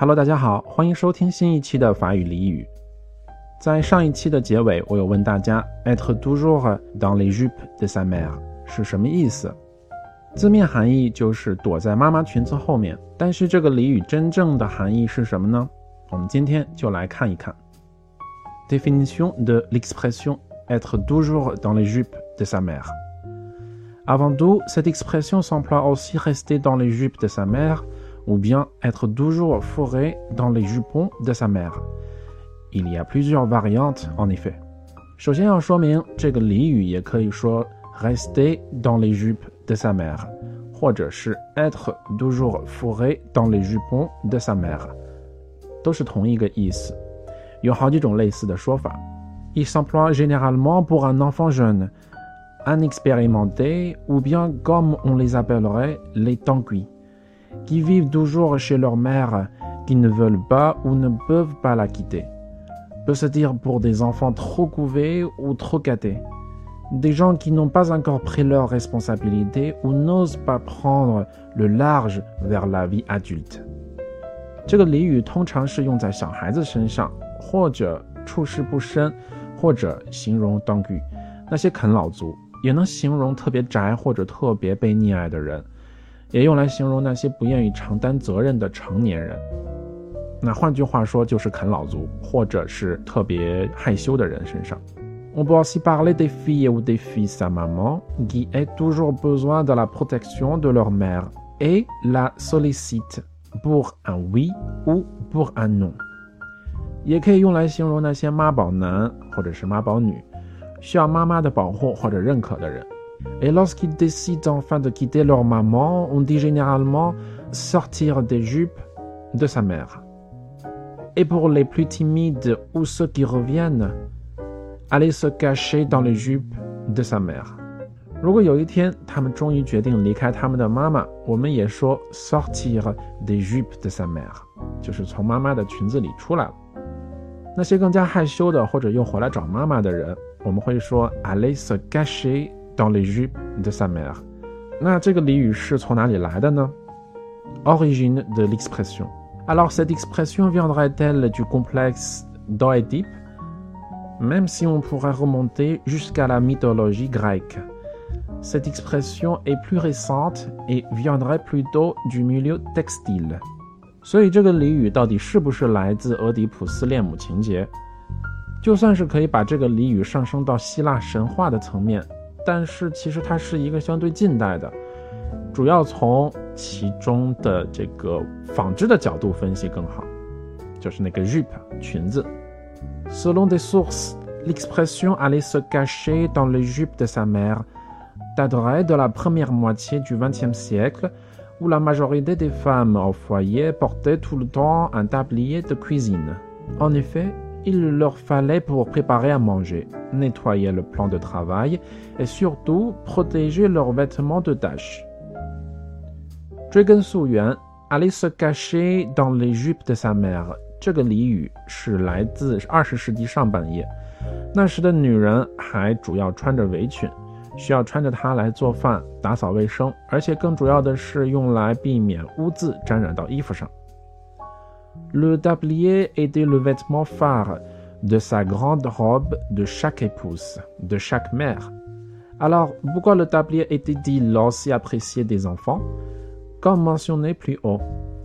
Hello，大家好，欢迎收听新一期的法语俚语。在上一期的结尾，我有问大家 “être toujours dans les jupes de sa mère” 是什么意思？字面含义就是躲在妈妈裙子后面。但是这个俚语真正的含义是什么呢？我们今天就来看一看。Définition de l'expression être toujours dans les jupes de sa mère. Avant tout, cette expression s'emploie aussi rester dans les jupes de sa mère ou bien être toujours fourré dans les jupons de sa mère. Il y a plusieurs variantes en effet. rester dans les jupes de sa mère, ou être toujours fourré dans les jupons de sa mère. Il s'emploie généralement pour un enfant jeune, inexpérimenté ou bien comme on les appellerait les tanguis qui vivent toujours chez leur mère, qui ne veulent pas ou ne peuvent pas la quitter. Peut se dire pour des enfants trop couvés ou trop gâtés. Des gens qui n'ont pas encore pris leurs responsabilités ou n'osent pas prendre le large vers la vie adulte. 这个俚语通常是用在小孩子身上，或者处事不深，或者形容当局那些啃老族，也能形容特别宅或者特别被溺爱的人， 也用来形容那些不愿意承担责任的成年人。那换句话说，就是啃老族或者是特别害羞的人身上。On peut aussi parler des filles ou des fils à maman qui ont toujours besoin de la protection de leur mère et la sollicite pour un oui ou pour un non。也可以用来形容那些妈宝男或者是妈宝女，需要妈妈的保护或者认可的人。Et lorsqu'ils décident enfin de quitter leur maman, on dit généralement sortir des jupes de sa mère. Et pour les plus timides ou ceux qui reviennent, aller se cacher dans les jupes de sa mère. 如果有一天他们终于决定离开他们的妈妈，我们也说 sortir des jupes de sa mère，就是从妈妈的裙子里出来了。那些更加害羞的或者又回来找妈妈的人，我们会说 aller se cacher dans les jupes de sa mère。那这个俚语是从哪里来的呢？Origine de l'expression. Alors cette expression viendrait-elle du complexe d'Oedipe Même si on pourrait remonter jusqu'à la mythologie grecque, cette expression est plus récente et viendrait plutôt du milieu textile. 所以这个俚语到底是不是来自俄狄浦斯恋母情节？就算是可以把这个俚语上升到希腊神话的层面， 但是其实它是一个相对近代的，主要从其中的这个纺织的角度分析更好，就是那个 jupe 裙子。Selon des sources, l'expression aller se cacher dans les jupes de sa mère daterait de la première moitié du XXe siècle. où la majorité des femmes au foyer portaient tout le temps un tablier de cuisine. En effet, il leur fallait pour préparer à manger, nettoyer le plan de travail et surtout protéger leurs vêtements de tâches. aller se cacher dans les jupes de sa mère，这个俚语是来自二十世纪上半叶，那时的女人还主要穿着围裙。需要穿着它来做饭、打扫卫生，而且更主要的是用来避免污渍沾染到衣服上。 Le tablier était le vêtement phare de sa grande robe de chaque épouse, de chaque mère. Alors, pourquoi le tablier était-il aussi apprécié des enfants? Comme mentionné plus haut,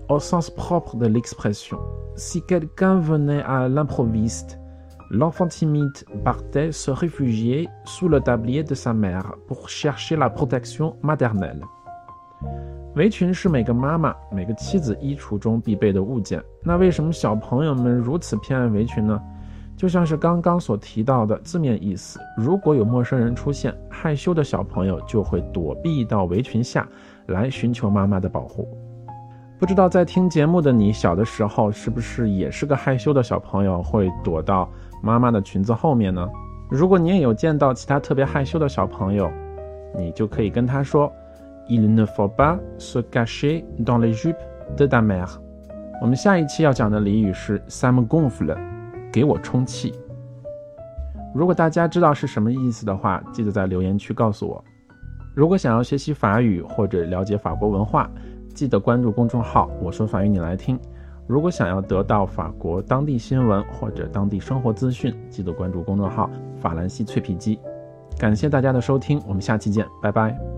au sens propre de l'expression, si quelqu'un venait à l'improviste, L'enfant timide partait se réfugier sous le tablier de sa mère pour chercher la protection maternelle. 围裙是每个妈妈、每个妻子衣橱中必备的物件。那为什么小朋友们如此偏爱围裙呢？就像是刚刚所提到的字面意思，如果有陌生人出现，害羞的小朋友就会躲避到围裙下来寻求妈妈的保护。不知道在听节目的你，小的时候是不是也是个害羞的小朋友，会躲到？妈妈的裙子后面呢？如果你也有见到其他特别害羞的小朋友，你就可以跟他说：“Il ne faut pas se cacher dans les jupes de ta mère。”我们下一期要讲的俚语是 “ça me gonfle”，给我充气。如果大家知道是什么意思的话，记得在留言区告诉我。如果想要学习法语或者了解法国文化，记得关注公众号“我说法语你来听”。如果想要得到法国当地新闻或者当地生活资讯，记得关注公众号“法兰西脆皮鸡”。感谢大家的收听，我们下期见，拜拜。